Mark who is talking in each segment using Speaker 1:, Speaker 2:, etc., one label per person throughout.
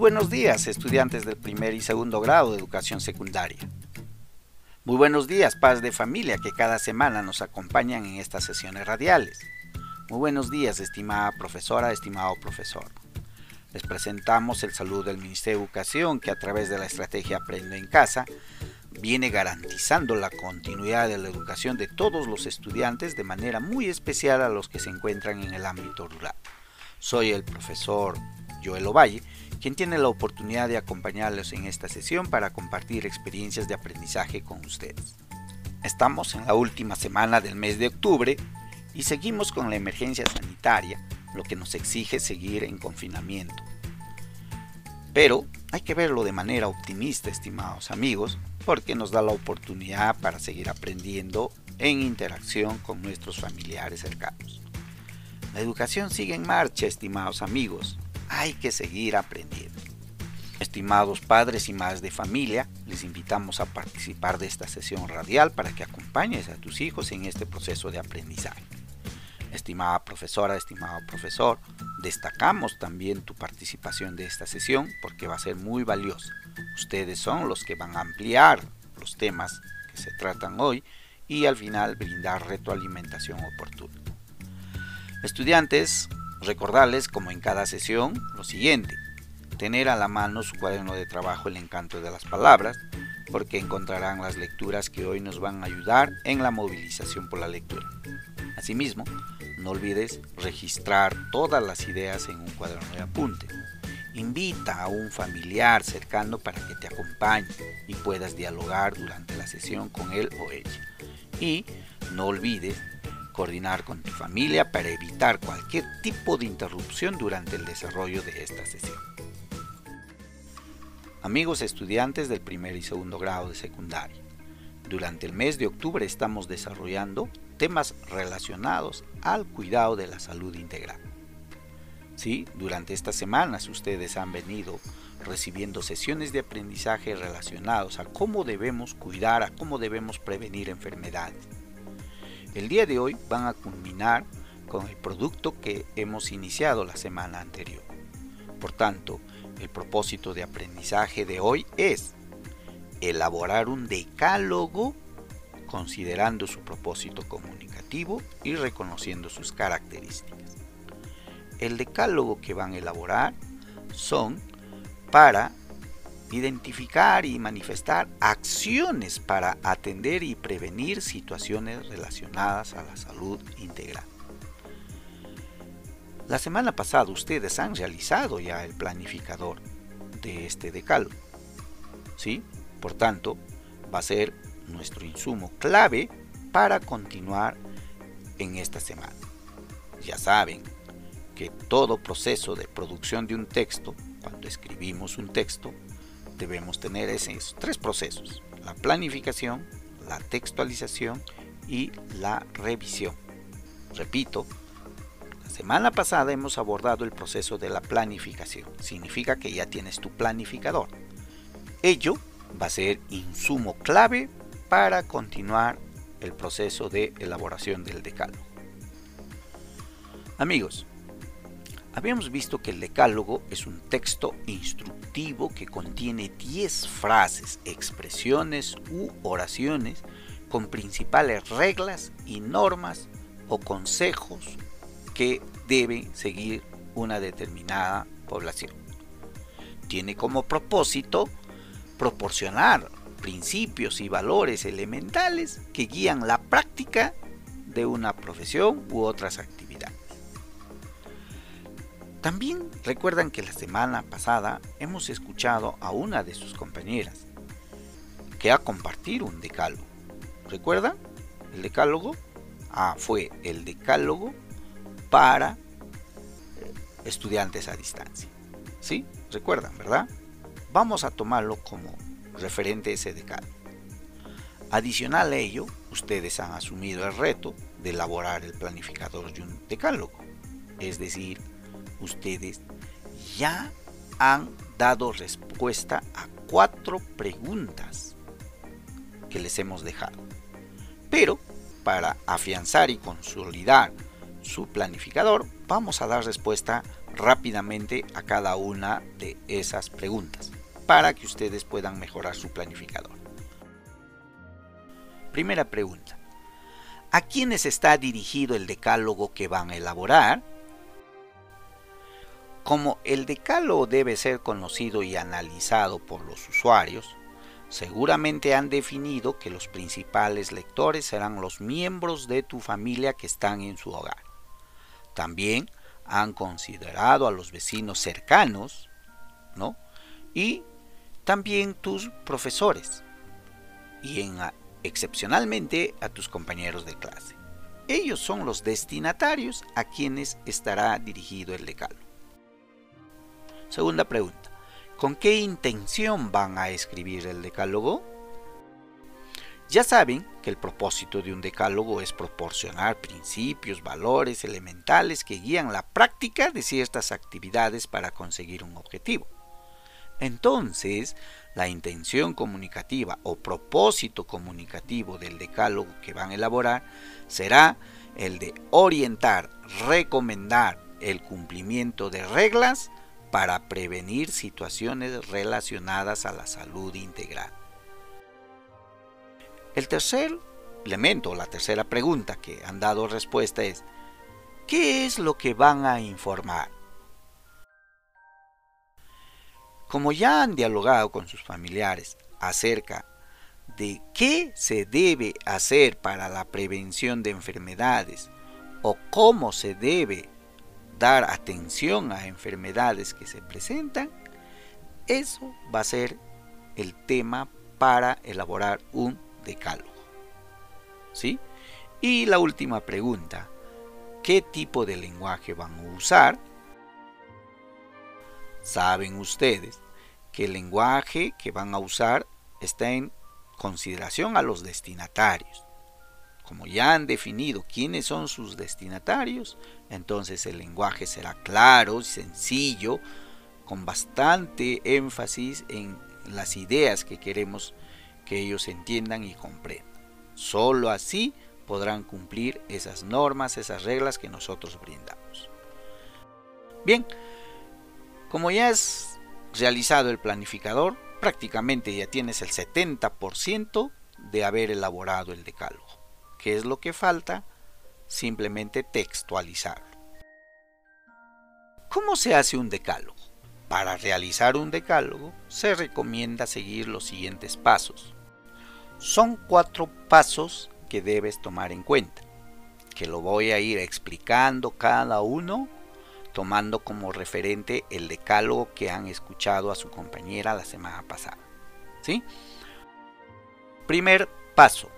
Speaker 1: Buenos días, estudiantes del primer y segundo grado de educación secundaria. Muy buenos días, padres de familia que cada semana nos acompañan en estas sesiones radiales. Muy buenos días, estimada profesora, estimado profesor. Les presentamos el saludo del Ministerio de Educación que a través de la estrategia Aprendo en Casa viene garantizando la continuidad de la educación de todos los estudiantes de manera muy especial a los que se encuentran en el ámbito rural. Soy el profesor Joel Ovalle quien tiene la oportunidad de acompañarlos en esta sesión para compartir experiencias de aprendizaje con ustedes. Estamos en la última semana del mes de octubre y seguimos con la emergencia sanitaria, lo que nos exige seguir en confinamiento. Pero hay que verlo de manera optimista, estimados amigos, porque nos da la oportunidad para seguir aprendiendo en interacción con nuestros familiares cercanos. La educación sigue en marcha, estimados amigos, hay que seguir aprendiendo. Estimados padres y madres de familia, les invitamos a participar de esta sesión radial para que acompañes a tus hijos en este proceso de aprendizaje. Estimada profesora, estimado profesor, destacamos también tu participación de esta sesión porque va a ser muy valiosa. Ustedes son los que van a ampliar los temas que se tratan hoy y al final brindar retroalimentación oportuna. Estudiantes, Recordarles, como en cada sesión, lo siguiente. Tener a la mano su cuaderno de trabajo El encanto de las palabras, porque encontrarán las lecturas que hoy nos van a ayudar en la movilización por la lectura. Asimismo, no olvides registrar todas las ideas en un cuaderno de apunte. Invita a un familiar cercano para que te acompañe y puedas dialogar durante la sesión con él o ella. Y no olvides coordinar con tu familia para evitar cualquier tipo de interrupción durante el desarrollo de esta sesión. Amigos estudiantes del primer y segundo grado de secundaria, durante el mes de octubre estamos desarrollando temas relacionados al cuidado de la salud integral. Sí, durante estas semanas ustedes han venido recibiendo sesiones de aprendizaje relacionados a cómo debemos cuidar, a cómo debemos prevenir enfermedades el día de hoy van a culminar con el producto que hemos iniciado la semana anterior. Por tanto, el propósito de aprendizaje de hoy es elaborar un decálogo considerando su propósito comunicativo y reconociendo sus características. El decálogo que van a elaborar son para identificar y manifestar acciones para atender y prevenir situaciones relacionadas a la salud integral. La semana pasada ustedes han realizado ya el planificador de este decálogo. ¿Sí? Por tanto, va a ser nuestro insumo clave para continuar en esta semana. Ya saben que todo proceso de producción de un texto, cuando escribimos un texto, debemos tener esos tres procesos, la planificación, la textualización y la revisión. Repito, la semana pasada hemos abordado el proceso de la planificación. Significa que ya tienes tu planificador. Ello va a ser insumo clave para continuar el proceso de elaboración del decálogo. Amigos, Habíamos visto que el decálogo es un texto instructivo que contiene 10 frases, expresiones u oraciones con principales reglas y normas o consejos que debe seguir una determinada población. Tiene como propósito proporcionar principios y valores elementales que guían la práctica de una profesión u otras actividades. También recuerdan que la semana pasada hemos escuchado a una de sus compañeras que ha compartido un decálogo. ¿Recuerdan? El decálogo ah, fue el decálogo para estudiantes a distancia. ¿Sí? ¿Recuerdan, verdad? Vamos a tomarlo como referente ese decálogo. Adicional a ello, ustedes han asumido el reto de elaborar el planificador de un decálogo. Es decir, ustedes ya han dado respuesta a cuatro preguntas que les hemos dejado. Pero para afianzar y consolidar su planificador, vamos a dar respuesta rápidamente a cada una de esas preguntas para que ustedes puedan mejorar su planificador. Primera pregunta. ¿A quiénes está dirigido el decálogo que van a elaborar? Como el decálogo debe ser conocido y analizado por los usuarios, seguramente han definido que los principales lectores serán los miembros de tu familia que están en su hogar. También han considerado a los vecinos cercanos, ¿no? Y también tus profesores. Y en, excepcionalmente a tus compañeros de clase. Ellos son los destinatarios a quienes estará dirigido el decálogo. Segunda pregunta. ¿Con qué intención van a escribir el decálogo? Ya saben que el propósito de un decálogo es proporcionar principios, valores elementales que guían la práctica de ciertas actividades para conseguir un objetivo. Entonces, la intención comunicativa o propósito comunicativo del decálogo que van a elaborar será el de orientar, recomendar el cumplimiento de reglas para prevenir situaciones relacionadas a la salud integral. El tercer elemento, la tercera pregunta que han dado respuesta es, ¿qué es lo que van a informar? Como ya han dialogado con sus familiares acerca de qué se debe hacer para la prevención de enfermedades o cómo se debe dar atención a enfermedades que se presentan, eso va a ser el tema para elaborar un decálogo. ¿Sí? Y la última pregunta, ¿qué tipo de lenguaje van a usar? Saben ustedes que el lenguaje que van a usar está en consideración a los destinatarios. Como ya han definido quiénes son sus destinatarios, entonces el lenguaje será claro, sencillo, con bastante énfasis en las ideas que queremos que ellos entiendan y comprendan. Solo así podrán cumplir esas normas, esas reglas que nosotros brindamos. Bien, como ya has realizado el planificador, prácticamente ya tienes el 70% de haber elaborado el decálogo. ¿Qué es lo que falta? Simplemente textualizarlo. ¿Cómo se hace un decálogo? Para realizar un decálogo se recomienda seguir los siguientes pasos. Son cuatro pasos que debes tomar en cuenta, que lo voy a ir explicando cada uno, tomando como referente el decálogo que han escuchado a su compañera la semana pasada. ¿Sí? Primer paso,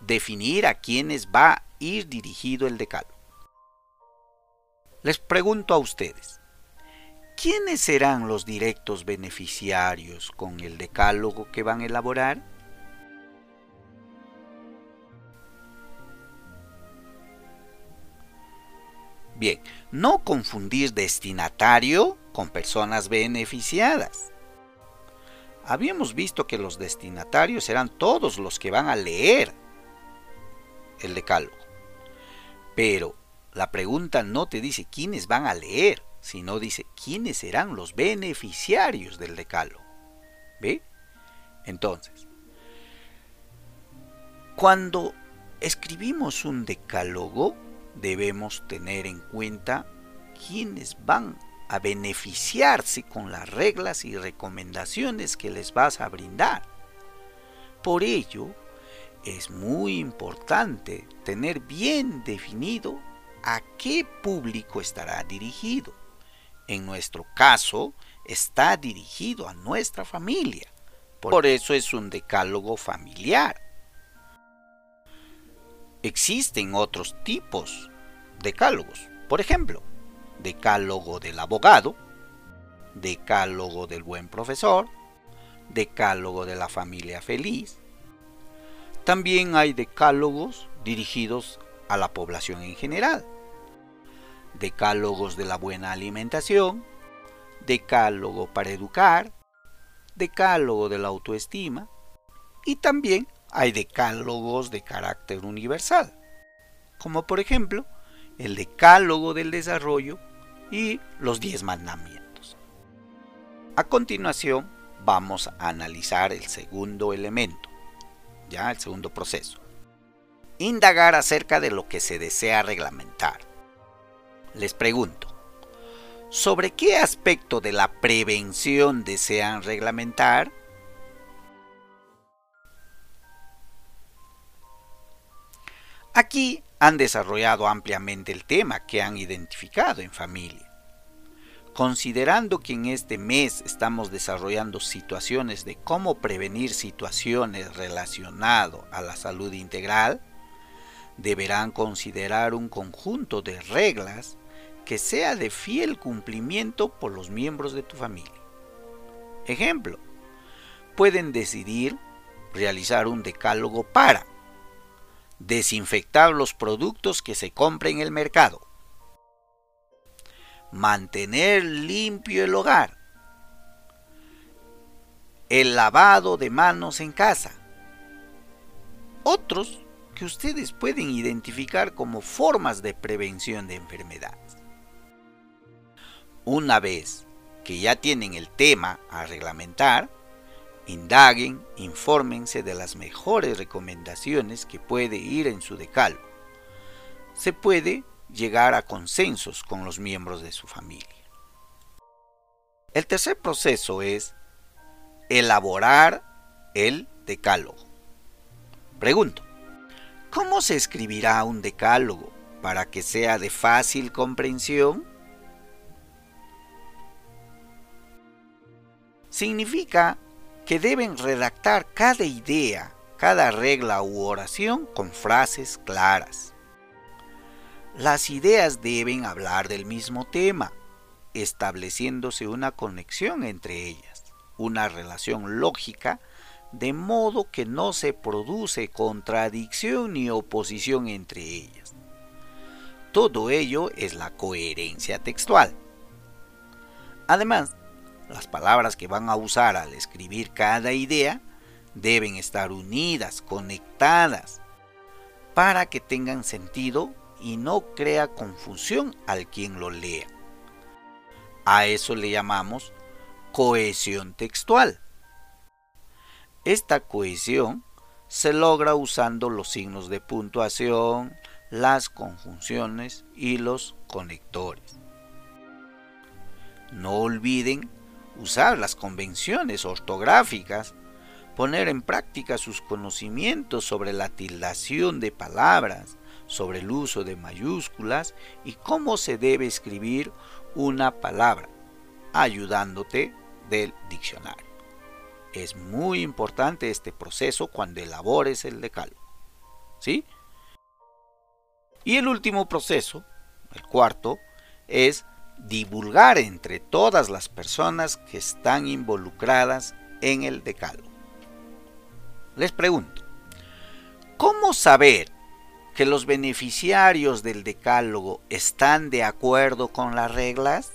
Speaker 1: definir a quiénes va a ir dirigido el decálogo. Les pregunto a ustedes, ¿quiénes serán los directos beneficiarios con el decálogo que van a elaborar? Bien, no confundir destinatario con personas beneficiadas. Habíamos visto que los destinatarios serán todos los que van a leer el decálogo. Pero la pregunta no te dice quiénes van a leer, sino dice quiénes serán los beneficiarios del decálogo. ¿Ve? Entonces, cuando escribimos un decálogo, debemos tener en cuenta quiénes van a beneficiarse con las reglas y recomendaciones que les vas a brindar. Por ello, es muy importante tener bien definido a qué público estará dirigido. En nuestro caso, está dirigido a nuestra familia. Por eso es un decálogo familiar. Existen otros tipos de decálogos. Por ejemplo, decálogo del abogado, decálogo del buen profesor, decálogo de la familia feliz. También hay decálogos dirigidos a la población en general, decálogos de la buena alimentación, decálogo para educar, decálogo de la autoestima y también hay decálogos de carácter universal, como por ejemplo el decálogo del desarrollo y los diez mandamientos. A continuación vamos a analizar el segundo elemento, ya el segundo proceso. Indagar acerca de lo que se desea reglamentar. Les pregunto, ¿sobre qué aspecto de la prevención desean reglamentar? Aquí han desarrollado ampliamente el tema que han identificado en familia. Considerando que en este mes estamos desarrollando situaciones de cómo prevenir situaciones relacionadas a la salud integral, deberán considerar un conjunto de reglas que sea de fiel cumplimiento por los miembros de tu familia. Ejemplo, pueden decidir realizar un decálogo para desinfectar los productos que se compren en el mercado, mantener limpio el hogar, el lavado de manos en casa. Otros que ustedes pueden identificar como formas de prevención de enfermedades. Una vez que ya tienen el tema a reglamentar, indaguen, infórmense de las mejores recomendaciones que puede ir en su decálogo. Se puede llegar a consensos con los miembros de su familia. El tercer proceso es elaborar el decálogo. Pregunto, ¿cómo se escribirá un decálogo para que sea de fácil comprensión? Significa que deben redactar cada idea, cada regla u oración con frases claras las ideas deben hablar del mismo tema, estableciéndose una conexión entre ellas, una relación lógica, de modo que no se produce contradicción ni oposición entre ellas. Todo ello es la coherencia textual. Además, las palabras que van a usar al escribir cada idea deben estar unidas, conectadas, para que tengan sentido y no crea confusión al quien lo lea. A eso le llamamos cohesión textual. Esta cohesión se logra usando los signos de puntuación, las conjunciones y los conectores. No olviden usar las convenciones ortográficas, poner en práctica sus conocimientos sobre la tildación de palabras, sobre el uso de mayúsculas y cómo se debe escribir una palabra, ayudándote del diccionario. Es muy importante este proceso cuando elabores el decálogo. ¿Sí? Y el último proceso, el cuarto, es divulgar entre todas las personas que están involucradas en el decálogo. Les pregunto, ¿cómo saber que los beneficiarios del decálogo están de acuerdo con las reglas?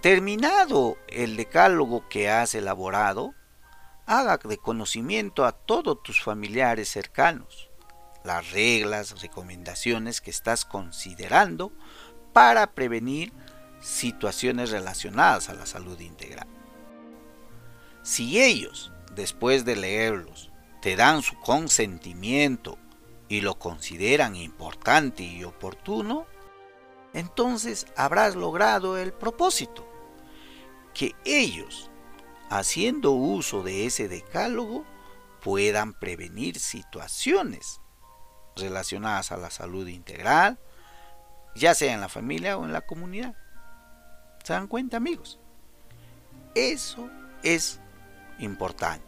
Speaker 1: Terminado el decálogo que has elaborado, haga de conocimiento a todos tus familiares cercanos las reglas, recomendaciones que estás considerando para prevenir situaciones relacionadas a la salud integral. Si ellos, después de leerlos, te dan su consentimiento y lo consideran importante y oportuno, entonces habrás logrado el propósito, que ellos, haciendo uso de ese decálogo, puedan prevenir situaciones relacionadas a la salud integral, ya sea en la familia o en la comunidad. ¿Se dan cuenta amigos? Eso es importante.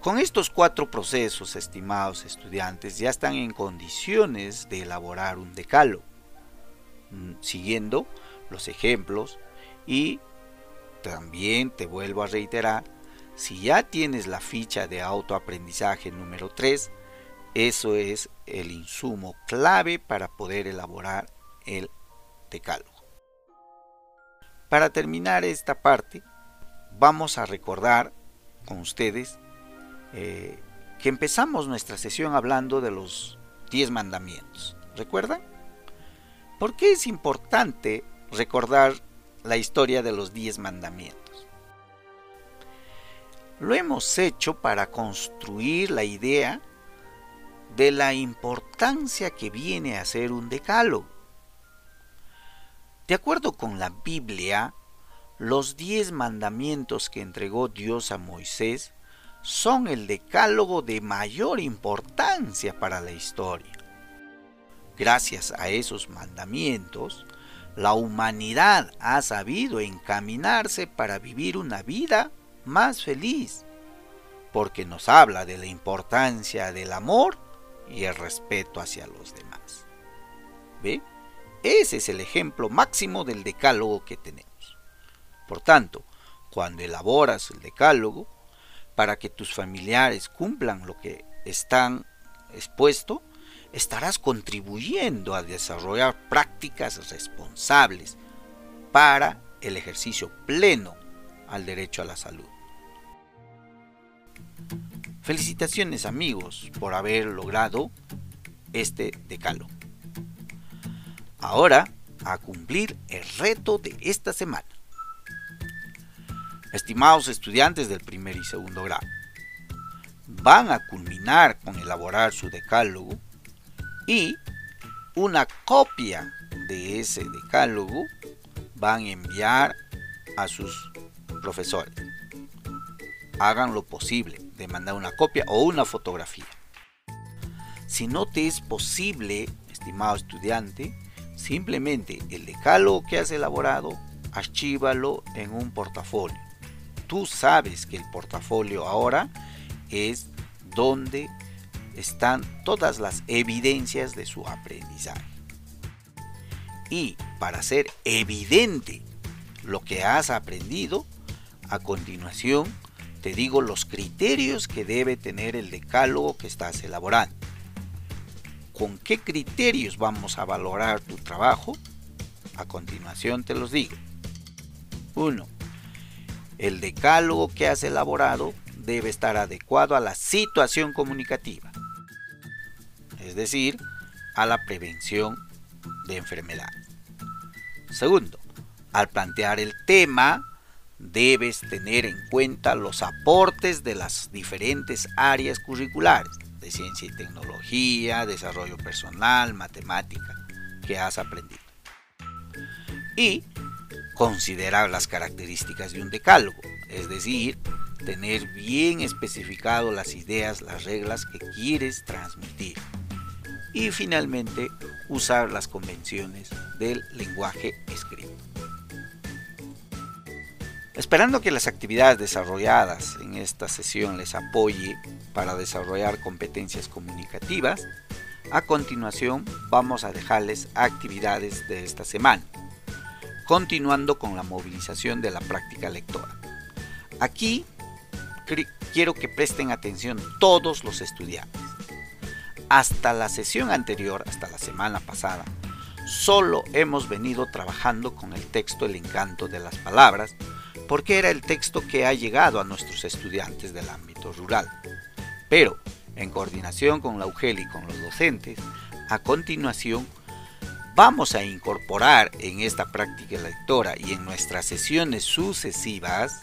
Speaker 1: Con estos cuatro procesos, estimados estudiantes, ya están en condiciones de elaborar un decálogo, mm, siguiendo los ejemplos y también te vuelvo a reiterar, si ya tienes la ficha de autoaprendizaje número 3, eso es el insumo clave para poder elaborar el decálogo. Para terminar esta parte, vamos a recordar con ustedes eh, que empezamos nuestra sesión hablando de los 10 mandamientos. ¿Recuerdan? ¿Por qué es importante recordar la historia de los 10 mandamientos? Lo hemos hecho para construir la idea de la importancia que viene a ser un decálogo. De acuerdo con la Biblia, los diez mandamientos que entregó Dios a Moisés son el decálogo de mayor importancia para la historia. Gracias a esos mandamientos, la humanidad ha sabido encaminarse para vivir una vida más feliz, porque nos habla de la importancia del amor y el respeto hacia los demás. ¿Ve? Ese es el ejemplo máximo del decálogo que tenemos. Por tanto, cuando elaboras el decálogo, para que tus familiares cumplan lo que están expuesto, estarás contribuyendo a desarrollar prácticas responsables para el ejercicio pleno al derecho a la salud. Felicitaciones amigos por haber logrado este decálogo. Ahora a cumplir el reto de esta semana. Estimados estudiantes del primer y segundo grado, van a culminar con elaborar su decálogo y una copia de ese decálogo van a enviar a sus profesores. Hagan lo posible de mandar una copia o una fotografía. Si no te es posible, estimado estudiante, simplemente el decálogo que has elaborado, archívalo en un portafolio tú sabes que el portafolio ahora es donde están todas las evidencias de su aprendizaje. Y para hacer evidente lo que has aprendido, a continuación te digo los criterios que debe tener el decálogo que estás elaborando. ¿Con qué criterios vamos a valorar tu trabajo? A continuación te los digo. 1 el decálogo que has elaborado debe estar adecuado a la situación comunicativa, es decir, a la prevención de enfermedades. Segundo, al plantear el tema, debes tener en cuenta los aportes de las diferentes áreas curriculares de ciencia y tecnología, desarrollo personal, matemática que has aprendido. Y considerar las características de un decálogo, es decir, tener bien especificado las ideas, las reglas que quieres transmitir. Y finalmente, usar las convenciones del lenguaje escrito. Esperando que las actividades desarrolladas en esta sesión les apoye para desarrollar competencias comunicativas, a continuación vamos a dejarles actividades de esta semana continuando con la movilización de la práctica lectora. Aquí quiero que presten atención todos los estudiantes. Hasta la sesión anterior, hasta la semana pasada, solo hemos venido trabajando con el texto El encanto de las palabras, porque era el texto que ha llegado a nuestros estudiantes del ámbito rural. Pero, en coordinación con la UGEL y con los docentes, a continuación vamos a incorporar en esta práctica lectora y en nuestras sesiones sucesivas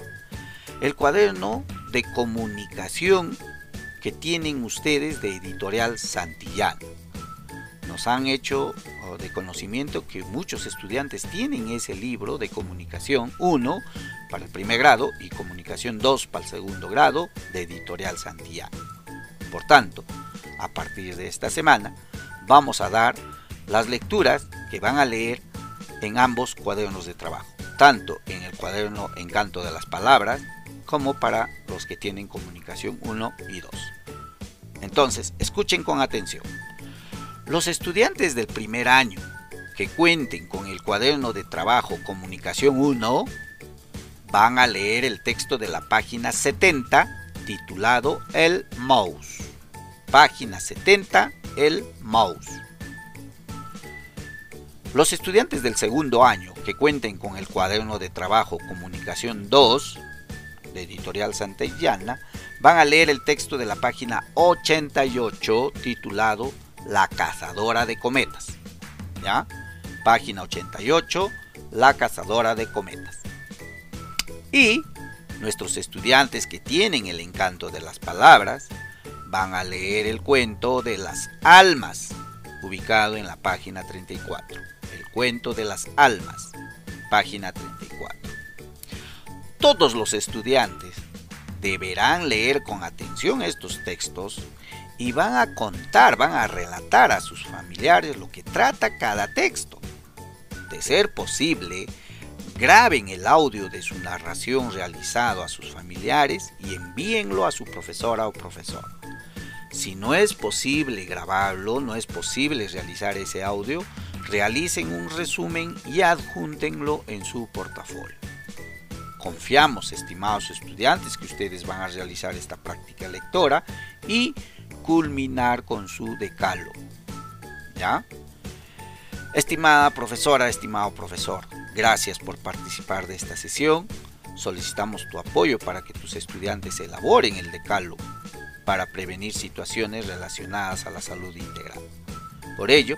Speaker 1: el cuaderno de comunicación que tienen ustedes de editorial Santillano. Nos han hecho oh, de conocimiento que muchos estudiantes tienen ese libro de comunicación 1 para el primer grado y comunicación 2 para el segundo grado de editorial Santillano. Por tanto, a partir de esta semana vamos a dar las lecturas que van a leer en ambos cuadernos de trabajo, tanto en el cuaderno Encanto de las Palabras como para los que tienen comunicación 1 y 2. Entonces, escuchen con atención. Los estudiantes del primer año que cuenten con el cuaderno de trabajo Comunicación 1 van a leer el texto de la página 70 titulado El Mouse. Página 70, El Mouse. Los estudiantes del segundo año que cuenten con el cuaderno de trabajo Comunicación 2 de Editorial Santillana van a leer el texto de la página 88 titulado La cazadora de cometas. ¿Ya? Página 88, La cazadora de cometas. Y nuestros estudiantes que tienen el encanto de las palabras van a leer el cuento de las almas, ubicado en la página 34. El cuento de las almas, página 34. Todos los estudiantes deberán leer con atención estos textos y van a contar, van a relatar a sus familiares lo que trata cada texto. De ser posible, graben el audio de su narración realizado a sus familiares y envíenlo a su profesora o profesor. Si no es posible grabarlo, no es posible realizar ese audio, realicen un resumen y adjúntenlo en su portafolio. Confiamos, estimados estudiantes, que ustedes van a realizar esta práctica lectora y culminar con su decalo. ¿Ya? Estimada profesora, estimado profesor, gracias por participar de esta sesión. Solicitamos tu apoyo para que tus estudiantes elaboren el decalo para prevenir situaciones relacionadas a la salud integral. Por ello,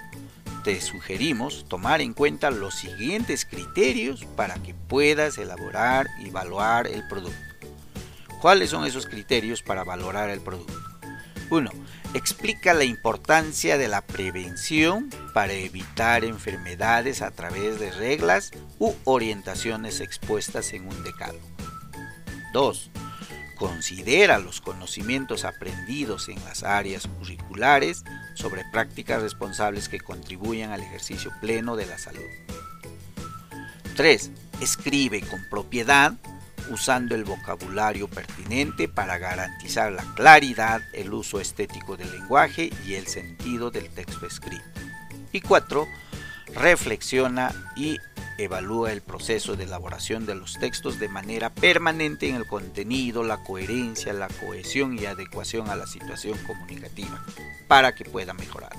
Speaker 1: te sugerimos tomar en cuenta los siguientes criterios para que puedas elaborar y evaluar el producto. ¿Cuáles son esos criterios para valorar el producto? 1. Explica la importancia de la prevención para evitar enfermedades a través de reglas u orientaciones expuestas en un decálogo. 2 considera los conocimientos aprendidos en las áreas curriculares sobre prácticas responsables que contribuyan al ejercicio pleno de la salud. 3. Escribe con propiedad usando el vocabulario pertinente para garantizar la claridad, el uso estético del lenguaje y el sentido del texto escrito. Y 4. Reflexiona y evalúa el proceso de elaboración de los textos de manera permanente en el contenido, la coherencia, la cohesión y adecuación a la situación comunicativa para que pueda mejorar.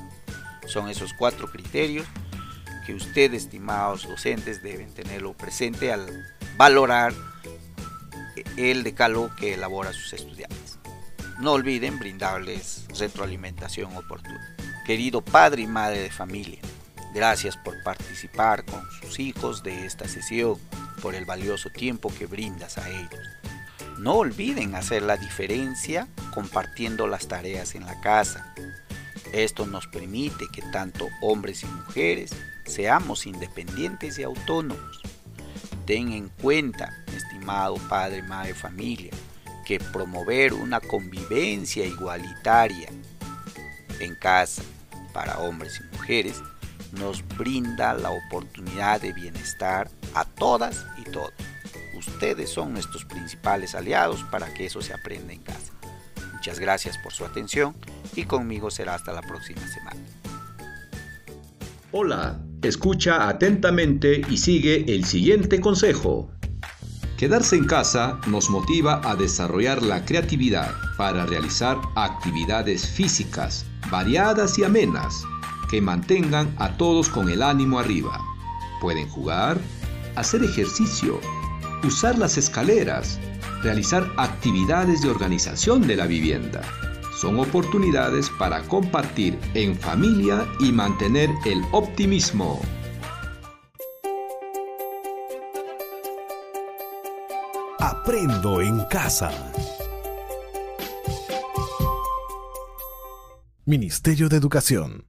Speaker 1: Son esos cuatro criterios que ustedes, estimados docentes, deben tenerlo presente al valorar el decálogo que elabora sus estudiantes. No olviden brindarles retroalimentación oportuna. Querido padre y madre de familia, Gracias por participar con sus hijos de esta sesión, por el valioso tiempo que brindas a ellos. No olviden hacer la diferencia compartiendo las tareas en la casa. Esto nos permite que tanto hombres y mujeres seamos independientes y autónomos. Ten en cuenta, estimado padre, madre, familia, que promover una convivencia igualitaria en casa para hombres y mujeres nos brinda la oportunidad de bienestar a todas y todos. Ustedes son nuestros principales aliados para que eso se aprenda en casa. Muchas gracias por su atención y conmigo será hasta la próxima semana.
Speaker 2: Hola, escucha atentamente y sigue el siguiente consejo. Quedarse en casa nos motiva a desarrollar la creatividad para realizar actividades físicas variadas y amenas que mantengan a todos con el ánimo arriba. Pueden jugar, hacer ejercicio, usar las escaleras, realizar actividades de organización de la vivienda. Son oportunidades para compartir en familia y mantener el optimismo. Aprendo en casa. Ministerio de Educación.